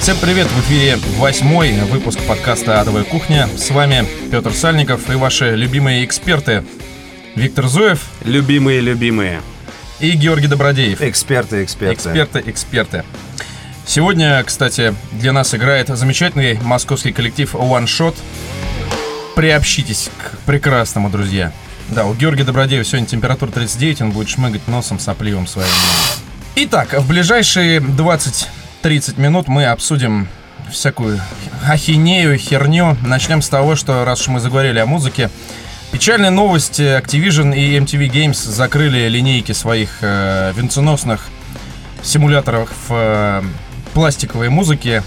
Всем привет! В эфире восьмой выпуск подкаста «Адовая кухня». С вами Петр Сальников и ваши любимые эксперты Виктор Зуев Любимые-любимые. и Георгий Добродеев. Эксперты, эксперты. Эксперты, эксперты. Сегодня, кстати, для нас играет замечательный московский коллектив One Shot. Приобщитесь к прекрасному, друзья. Да, у Георгия Добродеева сегодня температура 39, он будет шмыгать носом сопливым своим. Итак, в ближайшие 20-30 минут мы обсудим всякую ахинею, херню. Начнем с того, что раз уж мы заговорили о музыке, печальная новость, Activision и MTV Games закрыли линейки своих э, венценосных симуляторов э, пластиковой музыки.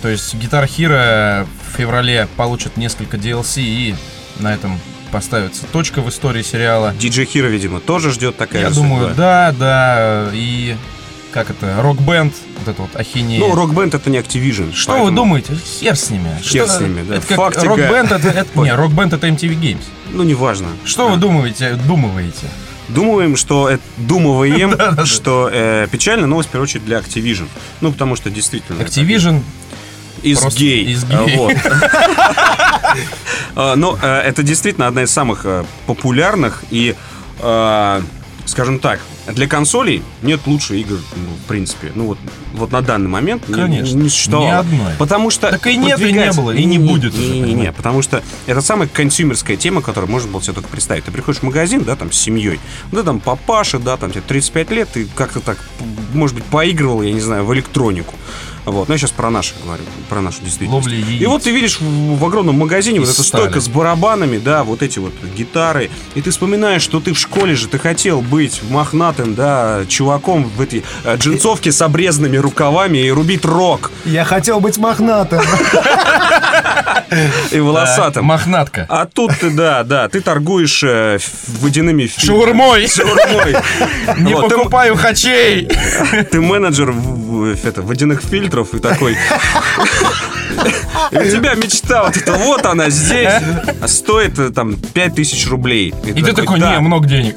То есть Guitar Hero в феврале получит несколько DLC и на этом поставится точка в истории сериала. Диджей Хиро, видимо, тоже ждет такая Я думаю, судьба. да, да, и как это, рок-бенд, вот это вот ахинея. Ну, рок-бенд это не Activision. Что поэтому- вы думаете? Хер с ними. Хер Что- с ними, да. Это как Фактика. рок-бенд, это, это- не, рок-бенд это MTV Games. Ну, неважно. Что вы думаете, думаете? Думаем, что это, думываем, что э, печальная новость, в первую очередь, для Activision. Ну, потому что действительно... Activision, Из Просто гей. из гей. Вот. А, Но э, это действительно одна из самых э, популярных и, э, скажем так, для консолей нет лучше игр, ну, в принципе. Ну вот, вот на данный момент не- Конечно. не существовало. Ни одной. Потому что Так и нет, и не было, и не будет уже, Не, не, не, понимаете. потому что это самая консюмерская тема, которую можно было себе только представить. Ты приходишь в магазин, да, там, с семьей, да, там, папаша, да, там, тебе 35 лет, ты как-то так, может быть, поигрывал, я не знаю, в электронику. Вот, ну я сейчас про наших говорю, про нашу действительность. Ловля яиц. И вот ты видишь в, в огромном магазине вот Из эта стали. стойка с барабанами, да, вот эти вот гитары, и ты вспоминаешь, что ты в школе же, ты хотел быть мохнатым, да, чуваком в этой э, джинсовке с обрезанными рукавами и рубить рок Я хотел быть мохнатым. и волосатым. мохнатка. А тут ты, да, да, ты торгуешь э, водяными Шаурмой. Шаурмой. Не покупаю хачей. Ты менеджер водяных фильтров и такой... И у тебя мечта вот эта, вот она здесь, а стоит э, там 5000 рублей. И ты такой, «Да». не, много денег.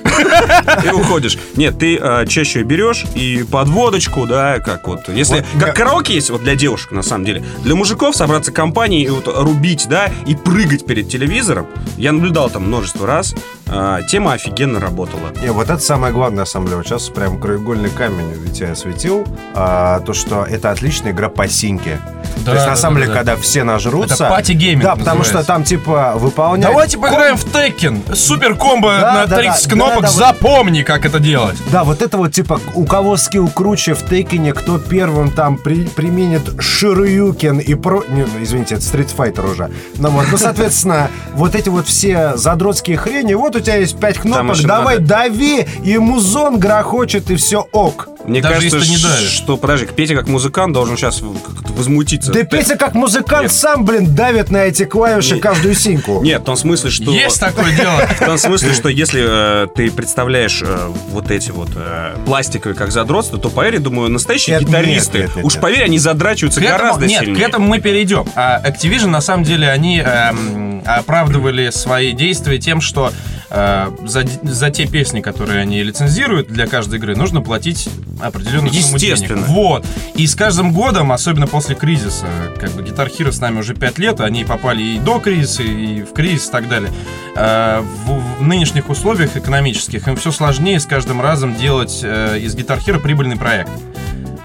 и уходишь. Нет, ты э, чаще берешь и под водочку, да, как вот. Если Вот как караоке есть, вот для девушек, на самом деле. Для мужиков собраться компанией и вот рубить, да, и прыгать перед телевизором. Я наблюдал там множество раз. Э, тема офигенно работала. Не, вот это самое главное, на самом деле. Вот сейчас прям краеугольный камень ведь я осветил. а, то, что это отличная игра по синьке. Да, то есть, да, на самом деле, да. когда все нажрутся... Это party gaming Да, потому что там, типа, выполнять... Давайте поиграем в Tekken. Супер комбо Да, на да, 30 да, кнопок. да, да, вот. Запомни, как это делать. Да, вот это вот, типа, у кого скилл круче в Tekken, кто первым там при- применит Shoryuken и про... Не, ну, извините, это Street Fighter уже. Ну вот, ну, соответственно, вот эти вот все задротские хрени, вот у тебя есть пять кнопок, давай надо- дави, и музон грохочет, и все ок. Мне Даже кажется, если не давишь. что, подожди, Петя как музыкант должен сейчас возмутиться. Да Ты- Петя как музыкант Нет. сам, блин, давит на эти клавиши Нет. каждую синьку. Нет, в том смысле, что... Есть такое дело. В том смысле, что если э, ты представляешь э, вот эти вот э, пластиковые как задротство, то поверь, я думаю, настоящие Нет, гитаристы, нет, нет, нет, уж нет. поверь, они задрачиваются К этому- гораздо нет, сильнее. к этому мы перейдем. А Activision, на самом деле, они эм, оправдывали свои действия тем, что э, за, за те песни, которые они лицензируют для каждой игры, нужно платить определенную сумму денег. Вот. И с каждым годом, особенно после кризиса, как бы Guitar Hero с нами уже 5 лет, они попали и до кризиса, и в кризис и так далее. Э, в, в нынешних условиях экономических им все сложнее с каждым разом делать э, из Guitar Hero прибыльный проект.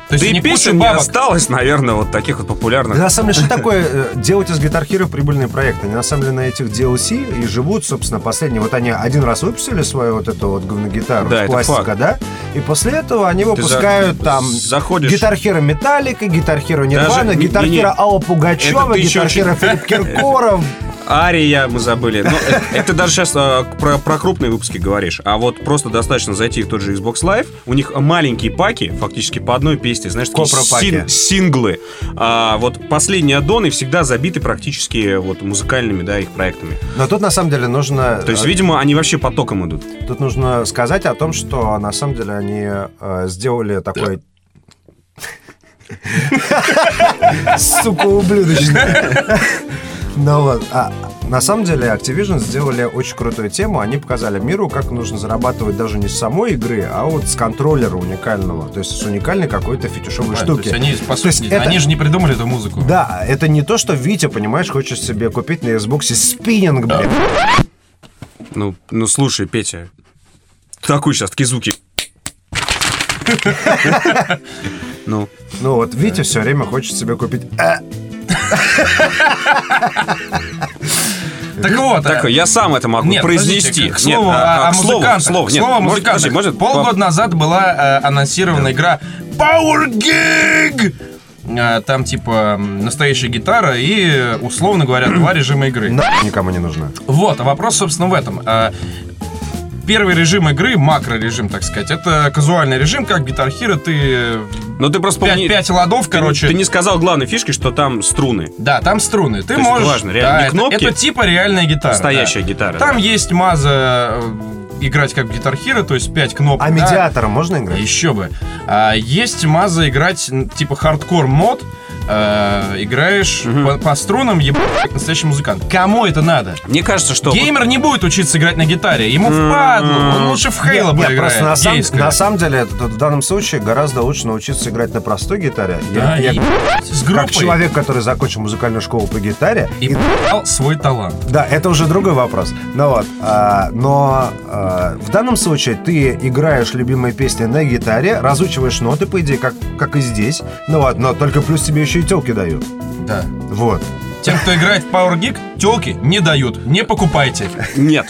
То есть Да и песен не осталось, наверное, вот таких вот популярных. Да, на самом деле, что такое э, делать из Hero прибыльные проекты? Они на самом деле на этих DLC и живут, собственно, последние. Вот они один раз выпустили свою вот эту вот говногитару Да, пластика, факт. да? И после этого они выпускают за- там заходишь- Metallica, Guitar Hero Nirvana, Даже. Hero Алла Пугачева, Hero Филипп Киркоров. Ария мы забыли. Но э, это даже сейчас про, про крупные выпуски говоришь. А вот просто достаточно зайти в тот же Xbox Live. У них маленькие паки, фактически по одной песне, знаешь, такие син- синглы. А вот последние аддоны всегда забиты практически вот музыкальными, да, их проектами. Но тут на самом деле нужно... То есть, э, видимо, они вообще потоком идут. Тут нужно сказать о том, что на самом деле они э, сделали такой... Сука, ублюдочный. Ну вот, а на самом деле Activision сделали очень крутую тему. Они показали миру, как нужно зарабатывать даже не с самой игры, а вот с контроллера уникального. То есть с уникальной какой-то фетишевой А, штуки. То есть они, по То есть сути, это- они же не придумали эту музыку. Да, это не то, что Витя, понимаешь, хочет себе купить на Xbox спиннинг, блин. Ну, ну слушай, Петя, такой сейчас такие звуки. Ну, Ну вот Витя все время хочет себе купить... Так вот, так, э, я сам это могу Нет, произнести. к, к Нет, слову, а, о, о к слову, слову, нет, слову музыкантах. может, Полгода назад была э, анонсирована игра Power Gig! Э, Там, типа, настоящая гитара и, э, условно говоря, два режима игры. нахуй никому не нужна. Вот, а вопрос, собственно, в этом. Первый режим игры, макро-режим, так сказать, это казуальный режим, как Guitar Hero, ты Ну ты просто 5, помни... ладов, ты- короче. Ты не сказал главной фишки, что там струны. Да, там струны. Ты есть можешь... важно, реально, да, не это- кнопки, Это, типа реальная гитара. Настоящая да. гитара. Там да. есть маза э, играть как Guitar Hero, то есть 5 кнопок. А да. медиатором можно играть? Еще бы. А, есть маза играть типа hardcore mode. Э, играешь по, по струнам, ебать, как настоящий музыкант. Кому это надо? Мне кажется, что... Геймер не будет учиться играть на гитаре. Ему впадлу. Он лучше в Halo поиграет. просто на, сам- на самом деле, в данном случае гораздо лучше научиться играть на простой гитаре. Да, я, и я с как группой. человек, который закончил музыкальную школу по гитаре, И дал свой талант. Да, это уже другой вопрос. Ну вот, а, но а, в данном случае ты играешь любимые песни на гитаре, разучиваешь ноты, по идее, как, как и здесь. Ну вот, но только плюс тебе еще и телки дают. Да. Вот. Тем, кто играет в Power Geek, телки не дают. Не покупайте. Нет.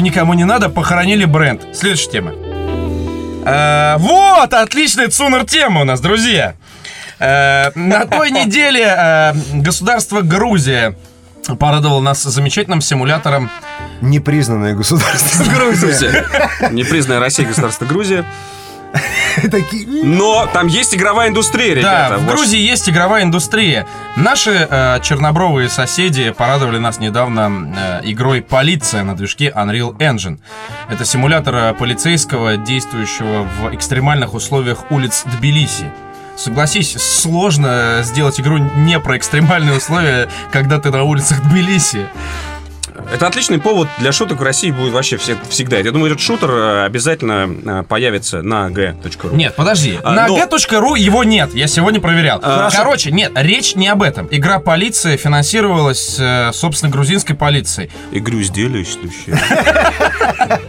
Никому не надо, похоронили бренд. Следующая тема. Э, вот, отличная цунер тема у нас, друзья. Э, на той неделе э, государство Грузия порадовало нас замечательным симулятором. Непризнанное государство Грузия. Непризнанная Россия, государство Грузия. Такие... Но там есть игровая индустрия, Да, ребята. в Вот Грузии есть игровая индустрия. Наши э, чернобровые соседи порадовали нас недавно э, игрой «Полиция» на движке Unreal Engine. Это симулятор э, полицейского, действующего в экстремальных условиях улиц Тбилиси. Согласись, сложно сделать игру не про экстремальные условия, когда ты на улицах Тбилиси. Это отличный повод для шуток в России будет вообще все- всегда. Я думаю, этот шутер э, обязательно э, появится на g.ru. Нет, подожди. А, на но- g.ru его нет. Я сегодня проверял. А, Короче, нет, речь не об этом. Игра полиция финансировалась, э, собственно, грузинской полицией. Игру сделаешь, следующее.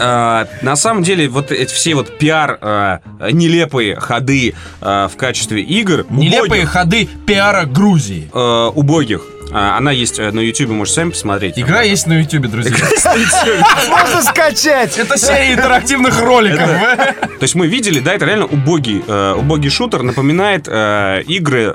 А, На самом деле, вот эти все вот пиар, а, нелепые ходы а, в качестве игр, Нелепые убогих, ходы пиара Грузии. убогих. А, Она есть э, на YouTube, можете сами посмотреть. Игра есть на Ютубе, друзья. Можно скачать! Это серия интерактивных роликов. То есть мы видели, да, это реально убогий, э, убогий шутер, напоминает э, игры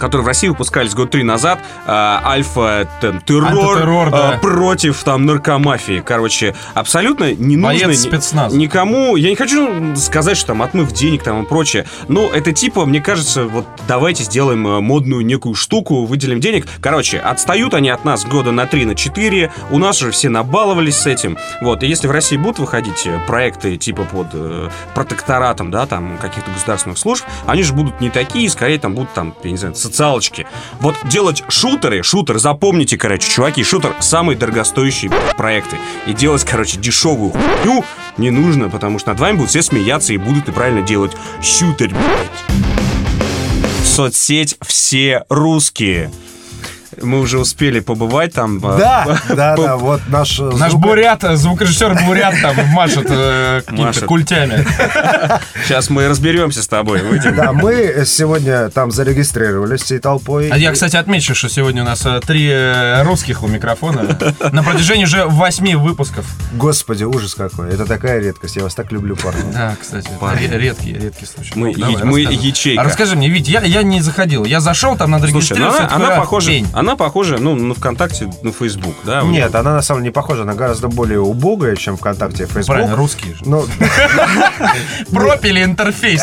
которые в России выпускались год три назад, э, альфа там, террор, э, да. против там наркомафии. Короче, абсолютно не нужно спецназа. никому. Я не хочу сказать, что там отмыв денег там и прочее. Но это типа, мне кажется, вот давайте сделаем э, модную некую штуку, выделим денег. Короче, отстают они от нас года на три, на четыре. У нас же все набаловались с этим. Вот, и если в России будут выходить проекты типа под э, протекторатом, да, там каких-то государственных служб, они же будут не такие, скорее там будут там, я не знаю, социалочки. Вот делать шутеры, шутер, запомните, короче, чуваки, шутер самые дорогостоящие проекты. И делать, короче, дешевую хуйню не нужно, потому что над вами будут все смеяться и будут неправильно делать шутер, блядь. Соцсеть все русские. Мы уже успели побывать там. э, Да, да, да, вот наш... э, Наш бурят, э, звукорежиссер бурят там машет какими-то Машет. культями. Сейчас мы разберемся с тобой. выйдем. Да, мы сегодня там зарегистрировались всей толпой. А я, кстати, отмечу, что сегодня у нас три русских у микрофона на протяжении уже восьми выпусков. Господи, ужас какой. Это такая редкость. Я вас так люблю, парни. Да, кстати, редкий, редкий случай. Мы, Ну, мы ячейка. А расскажи мне, Вить, я, я не заходил. Я зашел, там надо Слушай, ну регистрироваться. она, похожа. Она похожа, ну, на ВКонтакте, на Facebook, да? Нет, она на самом деле не похожа. Она гораздо более убогая, чем ВКонтакте и Facebook. Правильно, русские же. Ну, Пропили интерфейс.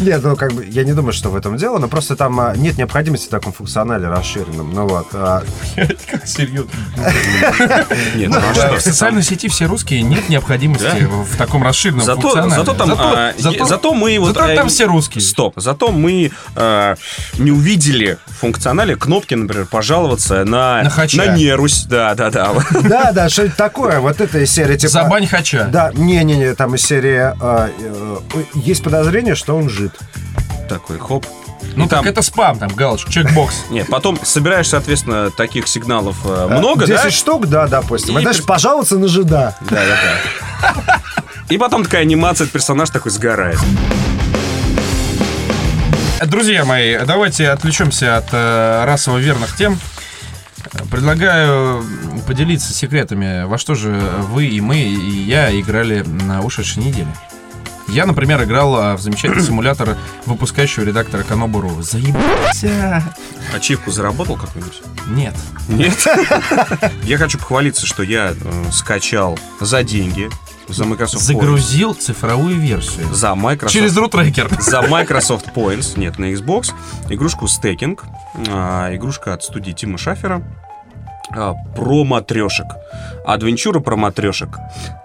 нет, ну как бы я не думаю, что в этом дело, но просто там а, нет необходимости в таком функционале расширенном. Ну вот. а, Как серьезно. Нет, ну, а что? В социальной сети все русские, нет необходимости в таком расширенном Зато, функционале. зато там, а, зато, мы вот, зато э, там все русские. Стоп. Зато мы э, не увидели были функционали кнопки, например, пожаловаться на, На Хача. нерусь. Да, да, да. Да, да, что-нибудь такое. Вот это из серии типа... Забань хача. Да, не-не-не, там из серии... а, э, есть подозрение, что он жид. Такой, хоп. Ну И так там- это спам, там, галочка, чекбокс. Нет, потом собираешь, соответственно, таких сигналов э, много, да? 10 штук, да, допустим. И И дальше при- пожаловаться на жида. Да, да, да. И потом такая анимация, этот персонаж такой сгорает. Друзья мои, давайте отвлечемся от э, расово верных тем. Предлагаю поделиться секретами, во что же вы и мы, и я играли на ушедшей неделе. Я, например, играл а, в замечательный симулятор выпускающего редактора Канобуру. Заебался! Ачивку заработал какую-нибудь? Нет. Нет. Я хочу похвалиться, что я э, скачал за деньги, за Microsoft Points. Загрузил цифровую версию. За Microsoft Через рутрекер. за Microsoft Points, нет, на Xbox, игрушку Стекинг, а, игрушка от студии Тима Шафера, про матрешек. Адвенчура про матрешек.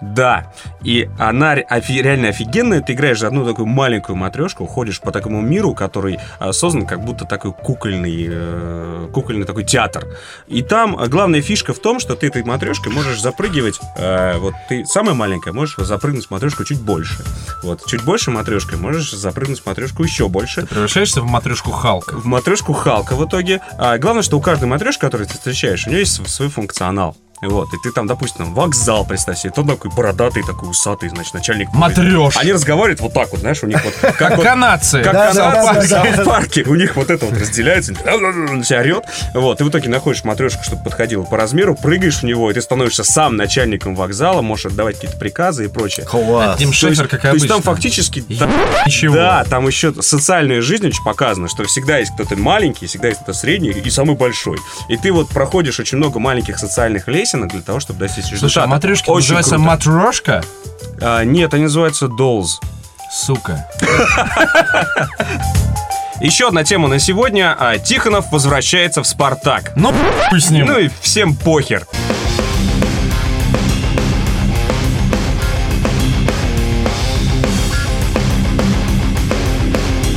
Да, и она офи- реально офигенная. Ты играешь за одну такую маленькую матрешку, ходишь по такому миру, который а, создан как будто такой кукольный, э, кукольный такой театр. И там а, главная фишка в том, что ты этой матрешкой можешь запрыгивать. э, вот ты самая маленькая, можешь запрыгнуть матрешку чуть больше. Вот, чуть больше матрешкой можешь запрыгнуть матрешку еще больше. Превращаешься в матрешку Халка. В матрешку Халка в итоге. А главное, что у каждой матрешки, которую ты встречаешь, у нее есть свой функционал. Вот, и ты там, допустим, там, вокзал, представь себе, тот такой бородатый, такой усатый, значит, начальник. Матрёш. Они разговаривают вот так вот, знаешь, у них вот как вот Канадцы. как Да, канадцы да, да, в парке. У них вот это вот разделяется, тебя орет. Вот, и в итоге находишь матрешку, чтобы подходила по размеру, прыгаешь в него, и ты становишься сам начальником вокзала, можешь отдавать какие-то приказы и прочее. Класс. Есть, Шефер, как то есть там фактически Ничего. да, там еще социальная жизнь очень показана, что всегда есть кто-то маленький, всегда есть кто-то средний и самый большой. И ты вот проходишь очень много маленьких социальных лесенок для того, чтобы достичь результата. Слушай, а матрешки Очень называется круто. матрешка? А, нет, они называются dolls. Сука. Еще одна тема на сегодня. А, Тихонов возвращается в «Спартак». Ну, с ним. Ну и всем похер.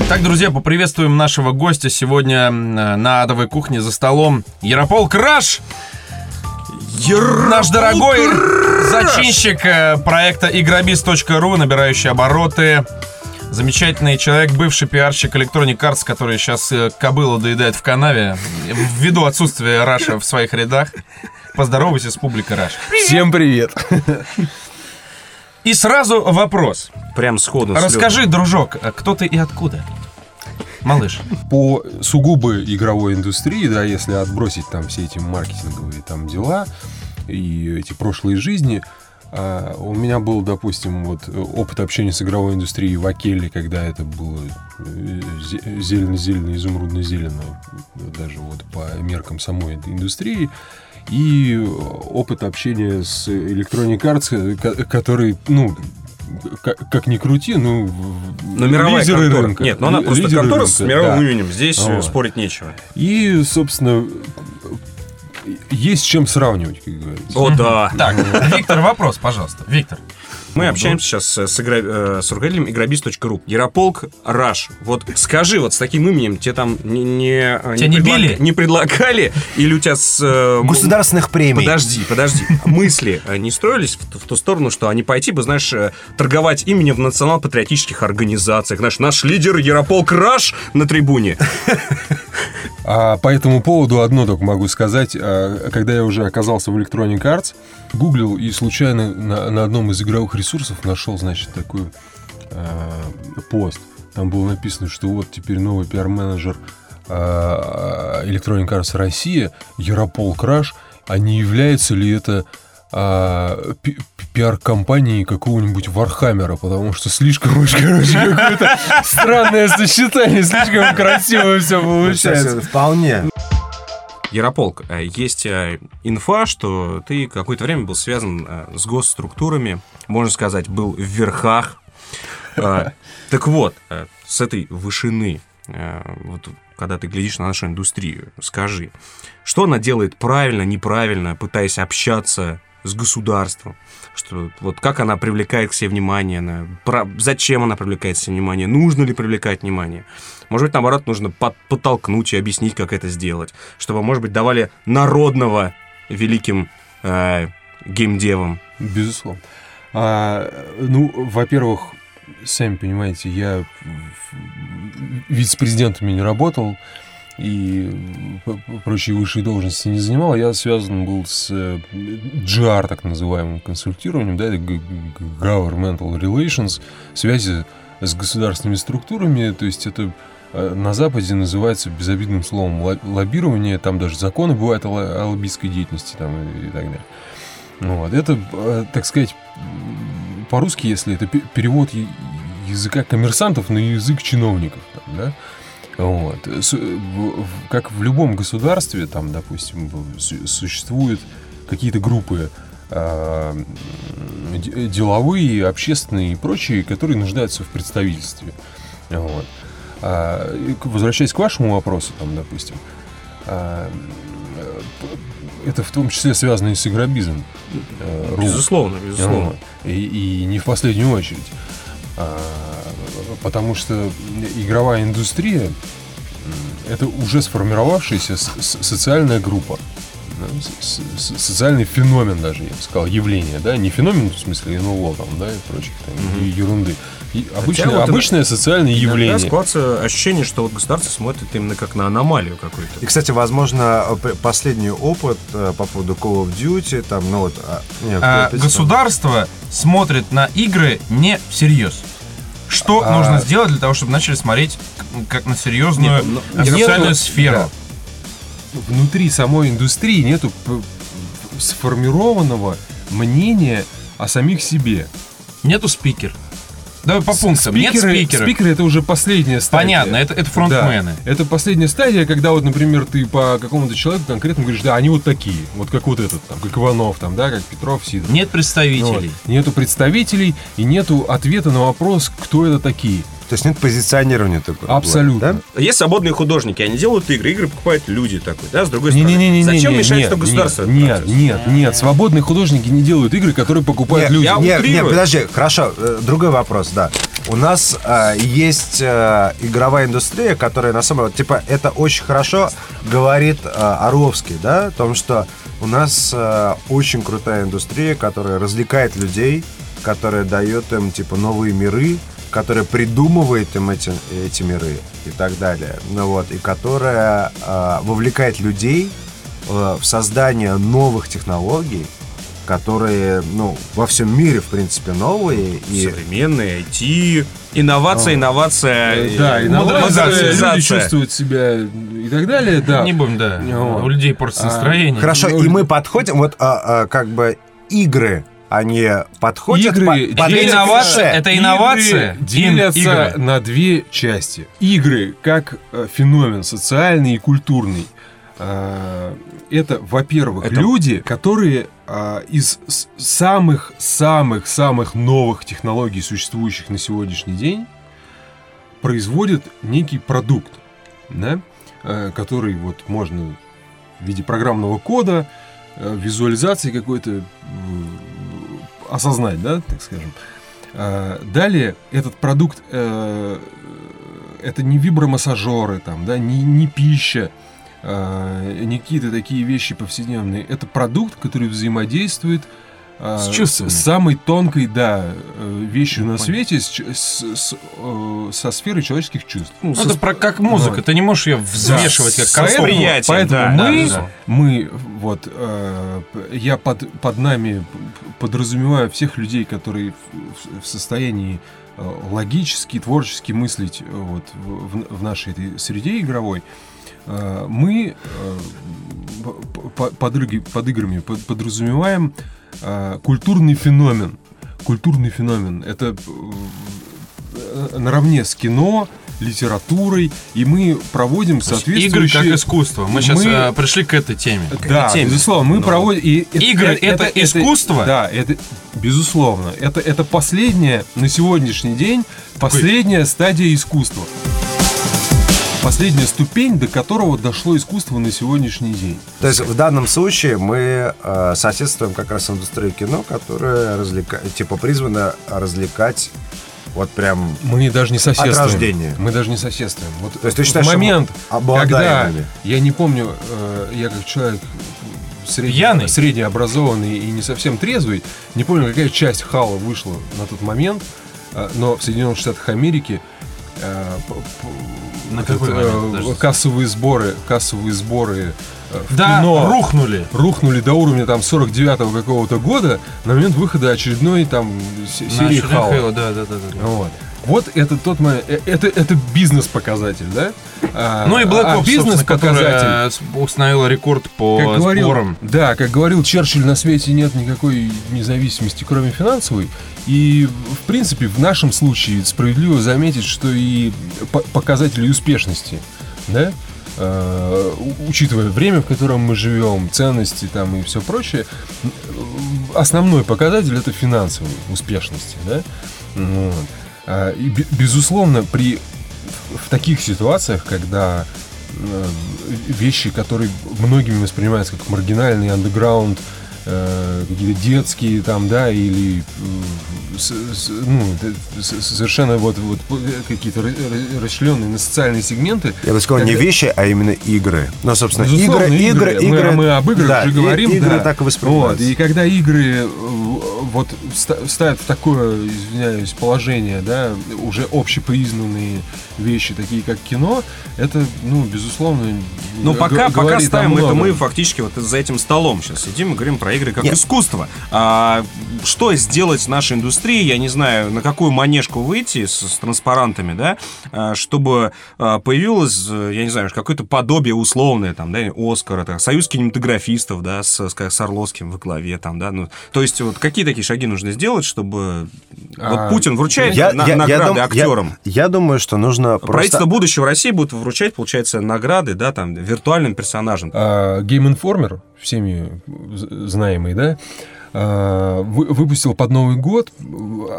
Так, друзья, поприветствуем нашего гостя сегодня на адовой кухне за столом. Яропол Краш! Наш дорогой зачинщик э, проекта игробиз.ру, набирающий обороты. Замечательный человек, бывший пиарщик Electronic Arts, который сейчас э, кобылу доедает в канаве, ввиду отсутствия Раша в своих рядах. Поздоровайся с публикой Раш. Всем привет. И сразу вопрос. Прям сходу. Расскажи, дружок, а кто ты и откуда? Малыш. По сугубо игровой индустрии, да, если отбросить там все эти маркетинговые там дела и эти прошлые жизни, а, у меня был, допустим, вот э, опыт общения с игровой индустрией в Акеле, когда это было э, зе- зелено-зелено, изумрудно-зелено, даже вот по меркам самой этой индустрии. И опыт общения с Electronic Arts, ко- который, ну, как, как ни крути, ну, в- Ну, мировая лидеры контора. рынка. Нет, но она Ли- просто лидеры контора с рынка, мировым да. именем. Здесь э, Вот. спорить нечего. И, собственно, есть с чем сравнивать, как говорится. О, да. Так, Виктор, вопрос, пожалуйста. Виктор. Мы общаемся сейчас с, игра- э, с руководителем игробиз.ру. Ярополк Раш. Вот скажи, вот с таким именем тебе там не, не, э, Тебя не предлаг- били? Не предлагали? Или у тебя с... э, Государственных премий. Подожди, подожди. Мысли не строились в, ту- в ту сторону, что они пойти бы, знаешь, торговать именем в национал-патриотических организациях. Знаешь, наш лидер Ярополк Раш на трибуне. А по этому поводу одно только могу сказать. А, Когда я уже оказался в Electronic Arts, гуглил и случайно на, на одном из игровых ресурсов нашел, значит, такой а, пост. Там было написано, что вот теперь новый пиар-менеджер а, Electronic Arts Россия, Ярополк Раш, а не является ли это а, пи- пиар-кампанией какого-нибудь Вархаммера, потому что слишком уж, короче, какое-то странное сочетание, слишком красиво все получается. Вполне. Ярополк, э, есть э, инфа, что ты какое-то время был связан э, с госструктурами, можно сказать, был в верхах. Так вот, с этой вышины, вот когда ты глядишь на нашу индустрию, скажи, что она делает правильно, неправильно, пытаясь общаться с государством, что вот как она привлекает к себе внимание, на, про, зачем она привлекает к себе внимание, нужно ли привлекать внимание. Может быть, наоборот, нужно под, подтолкнуть и объяснить, как это сделать, чтобы, может быть, давали народного великим э, геймдевам. Безусловно. А, ну, во-первых, сами понимаете, я вице-президентами не работал и прочие высшие должности не занимал. Я связан был с GR, так называемым консультированием, да, Governmental Relations, связи с государственными структурами, то есть это на Западе называется безобидным словом лоббирование, там даже законы бывают о лоббистской деятельности там, и так далее. Вот. Это, так сказать, по-русски, если это перевод языка коммерсантов на язык чиновников, да, вот. Как в любом государстве, там, допустим, существуют какие-то группы а, деловые, общественные и прочие, которые нуждаются в представительстве. Вот. А, возвращаясь к вашему вопросу, там, допустим, а, это в том числе связано и с игробизом. Э, безусловно, безусловно. И, и не в последнюю очередь. Потому что игровая индустрия это уже сформировавшаяся социальная группа социальный феномен даже, я бы сказал, явление, да, не феномен в смысле НЛО там, да, и прочих там, угу. ерунды. И обычное, вот обычное социальное явление. складывается ощущение, что вот государство смотрит именно как на аномалию какую-то. И, кстати, возможно, последний опыт э, по поводу Call of Duty, там, ну вот... А, нет, а, государство смотрит на игры не всерьез. Что а... нужно сделать для того, чтобы начали смотреть как на серьезную нет, но, социальную нет, сферу? Да внутри самой индустрии нету сформированного мнения о самих себе. Нету спикер. Давай по пунктам. Спикеры, Нет спикера. Спикеры это уже последняя стадия. Понятно, это, это фронтмены. Да, это последняя стадия, когда вот, например, ты по какому-то человеку конкретно говоришь, да, они вот такие, вот как вот этот, там, как Иванов, там, да, как Петров, Сидоров. Нет представителей. Вот. Нету представителей и нету ответа на вопрос, кто это такие. То есть нет позиционирования такого. Абсолютно. Да? Есть свободные художники, они делают игры, игры покупают люди такой, да, с другой стороны. Не, не, не, Зачем мешать это государство? Нет, нет, нет, свободные художники не делают игры, которые покупают нет, люди. Я нет, нет, подожди, хорошо, э, другой вопрос, да. У нас э, есть э, игровая индустрия, которая на самом деле, типа, это очень хорошо говорит э, Орловский, да, о том, что у нас э, очень крутая индустрия, которая развлекает людей, которая дает им, типа, новые миры, которая придумывает им эти, эти миры и так далее, ну вот, и которая э, вовлекает людей э, в создание новых технологий, которые, ну, во всем мире, в принципе, новые. И... Современные, IT, инновация, инновация, э, да, инновация, люди чувствуют себя и так далее, да. Не будем, да, вот. у людей портится а, настроение. Хорошо, ну, и мы подходим, вот, а, а, как бы, игры они подходят игры, по, под это инновация, это инновация игры делятся игры. на две части. Игры как э, феномен социальный и культурный. Э, это, во-первых, это... люди, которые э, из самых-самых-самых новых технологий, существующих на сегодняшний день, производят некий продукт, да, который вот можно в виде программного кода, визуализации какой-то осознать, да, так скажем. А, далее этот продукт э, это не вибромассажеры, там, да, не, не пища, э, не какие-то такие вещи повседневные. Это продукт, который взаимодействует а, с чувствами. С самой тонкой, да, э, вещью ну, на свете, с, с, с, э, со сферой человеческих чувств. Ну, со, это про, как музыка, да. ты не можешь ее взвешивать да, как поэтому, поэтому да, мы, да, да. мы, вот, э, я под, под нами подразумеваю всех людей, которые в, в состоянии э, логически, творчески мыслить вот, в, в нашей этой среде игровой, э, мы э, под, под играми подразумеваем э, культурный феномен. Культурный феномен. Это э, наравне с кино, литературой, и мы проводим соответствующие... Игры как искусство. Мы, мы сейчас э, пришли к этой теме. Да, теме. безусловно, мы Но... проводим... И Игры это, это, искусство? Это, да, это безусловно. Это, это последняя на сегодняшний день, последняя стадия искусства. Последняя ступень, до которого дошло искусство на сегодняшний день. То есть в данном случае мы э, соседствуем как раз с индустрией кино, которая развлека... типа призвана развлекать вот прям Мы даже не соседствуем. От рождения. Мы даже не соседствуем. Вот То есть ты считаешь, момент, когда я не помню, э, я как человек средне, Пьяный? среднеобразованный и не совсем трезвый, не помню, какая часть хала вышла на тот момент, э, но в Соединенных Штатах Америки э, На какой э, момент? Подожди. кассовые сборы, кассовые сборы э, Да, кино рухнули. рухнули до уровня там 49-го какого-то года на момент выхода очередной там се- серии Хала. Хейла, Да, да, да, да. Вот. Вот это тот момент, э, это, это бизнес-показатель, да? А, Ну и Black а Ops, бизнес-показатель, которая с- установила рекорд по как говорил, сборам. да, как говорил Черчилль, на свете нет никакой независимости, кроме финансовой. И, в принципе, в нашем случае справедливо заметить, что и по- показатели успешности, да, э, учитывая время, в котором мы живем, ценности там и все прочее, основной показатель это финансовой успешности, да. Вот. А, И, бе- безусловно, при в таких ситуациях, когда э, вещи, которые многими воспринимаются как маргинальный андеграунд, э, какие-то детские там, да, или э, с- с- ну, с- совершенно вот, вот какие-то ра- ра- расчленные на социальные сегменты. Я бы сказал, не вещи, а именно игры. Ну, собственно, Безусловно, игры, игры, Мы- игры. Мы, об играх да, уже и- говорим. Игры да. так и Вот, воспринимаются. и когда игры э, вот ста- ставят в такое, извиняюсь, положение, да, уже общепризнанные вещи, такие как кино, это, ну, безусловно, Но г- пока, пока ставим это мы фактически вот за этим столом сейчас сидим и говорим про игры как Нет. искусство. А, что сделать с нашей индустрией, я не знаю, на какую манежку выйти с, с транспарантами, да, а, чтобы а, появилось, э, я не знаю, какое-то подобие условное, там, да, Оскара, так, союз кинематографистов, да, с, с, с Орловским во главе, там, да, ну, то есть вот какие такие шаги нужно сделать, чтобы А, вот Путин вручает Я- на- я- я награды я- актерам. Я думаю, что нужно Правительство просто... будущего России будет вручать, получается, награды, да, там, виртуальным персонажам. А, Game Informer, всеми знаемый, да, а, вы- выпустил под Новый год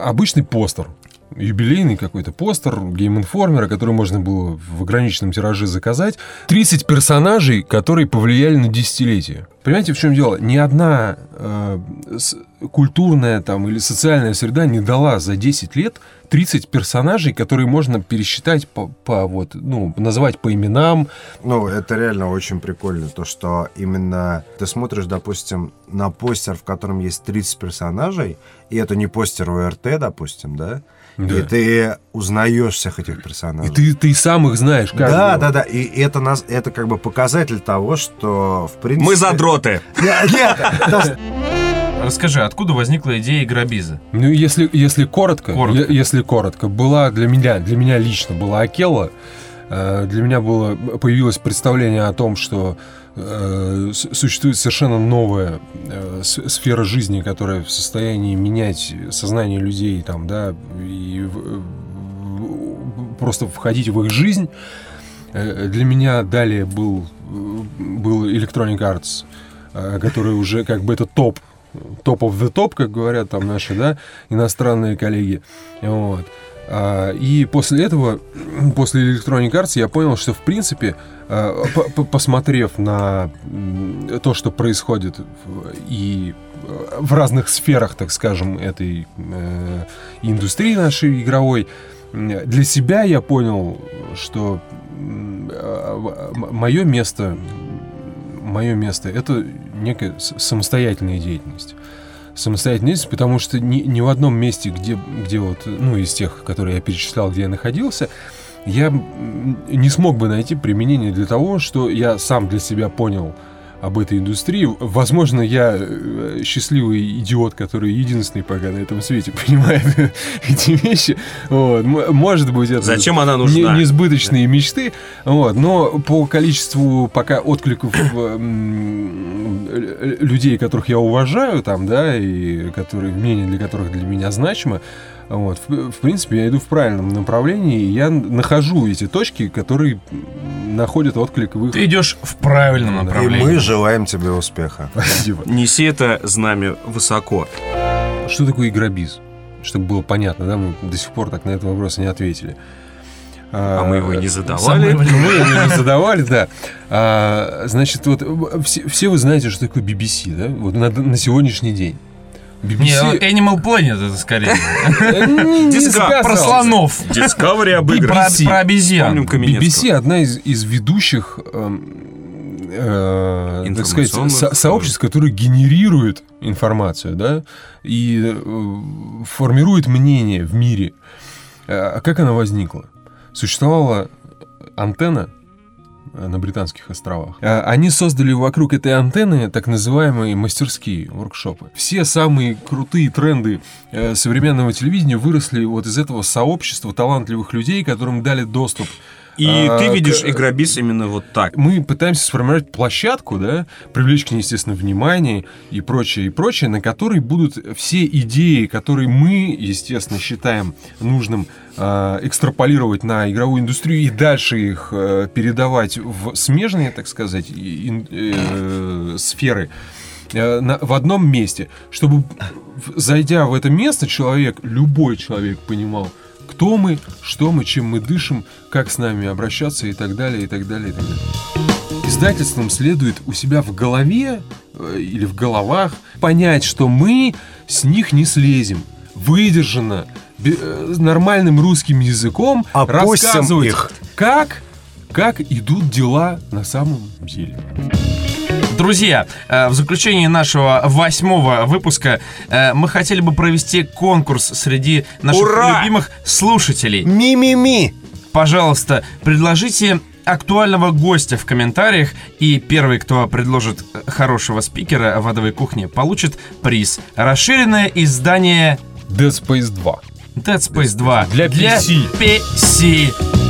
обычный постер. Юбилейный какой-то постер Informer, который можно было в ограниченном тираже заказать. 30 персонажей, которые повлияли на десятилетие. Понимаете, в чем дело? Ни одна э, культурная там, или социальная среда не дала за 10 лет 30 персонажей, которые можно пересчитать по, по вот, ну, назвать по именам, Ну, это реально очень прикольно, то, что именно ты смотришь, допустим, на постер, в котором есть 30 персонажей, и это не постер ОРТ, допустим, да? Да. И ты узнаешь всех этих И персонажей. ты, ты сам их знаешь. Да, каждого. да, да. И это, нас, это как бы показатель того, что, в принципе... Мы задроты. Нет, нет, Расскажи, откуда возникла идея игробиза? Ну, если, если коротко, Коротко. если коротко, была для меня, для меня лично была Акела, э, для меня было, появилось представление о том, что существует совершенно новая э, сфера жизни, которая в состоянии менять сознание людей, там, да, и просто входить в их жизнь. Э, Для меня далее был, э, был Electronic Arts, э, который уже как бы это топ, топ of the top, как говорят там наши, да, иностранные коллеги. Вот. А, И после этого, после Electronic Arts, я понял, что в принципе, э, посмотрев на то, что происходит и э, в разных сферах, так скажем, этой э, индустрии нашей игровой, для себя я понял, что мое место, мое место это некая самостоятельная деятельность. Самостоятельная деятельность, потому что ни, ни в одном месте, где, где вот, ну, из тех, которые я перечислял, где я находился, я не смог бы найти применение для того, что я сам для себя понял об этой индустрии. Возможно, я э, счастливый идиот, который единственный пока на этом свете понимает эти вещи. Вот. Может быть, это Зачем она нужна? не- несбыточные мечты. Вот. Но по количеству пока откликов э, людей, которых я уважаю, там, да, и которые, мнение для которых для меня значимо, вот, в, в принципе, я иду в правильном направлении, и я нахожу эти точки, которые находят отклик в их... Ты идешь в правильном Да. И направлении. мы желаем тебе успеха. Спасибо. Неси это знамя высоко. Что такое игробиз? Чтобы было понятно, да, мы до сих пор так на этот вопрос не ответили. А мы его не задавали. Мы его не задавали, да. А, значит, вот все, все вы знаете, что такое BBC, да? Вот на, на сегодняшний день. Не, BBC... Animal Planet это скорее. Э, Диска-. Про слонов. Discovery И об про, играх. BBC. про обезьян. BBC одна из, из ведущих эм, э, так сказать, со- сообществ, которые генерируют информацию, да, и э, формирует мнение в мире. А как она возникла? Существовала антенна э, на Британских островах. А Они создали вокруг этой антенны так называемые мастерские, воркшопы. Все самые крутые тренды э, современного телевидения выросли вот из этого сообщества талантливых людей, которым дали доступ И А, ты видишь к- игробис именно вот так. мы пытаемся сформировать площадку, да, привлечь к ней, естественно, внимание и прочее, и прочее, на которой будут все идеи, которые мы, естественно, считаем нужным э, экстраполировать на игровую индустрию и дальше их э, передавать в смежные, так сказать, ин- э, сферы э, на- в одном месте, чтобы, зайдя в это место, человек, любой человек понимал, кто мы, что мы, чем мы дышим, как с нами обращаться и так далее, и так далее, и так далее. Издательствам следует у себя в голове э, или в головах понять, что мы с них не слезем. Выдержанно, бе- э, нормальным русским языком Опустим рассказывать, их. как, как идут дела на самом деле. Друзья, э, в заключении нашего восьмого выпуска э, мы хотели бы провести конкурс среди наших Ура! любимых слушателей. Ми-ми-ми! Пожалуйста, предложите актуального гостя в комментариях, и первый, кто предложит э, хорошего спикера в адовой кухне, получит приз. Расширенное издание Dead Space 2. Dead Space 2 Для PC. PC.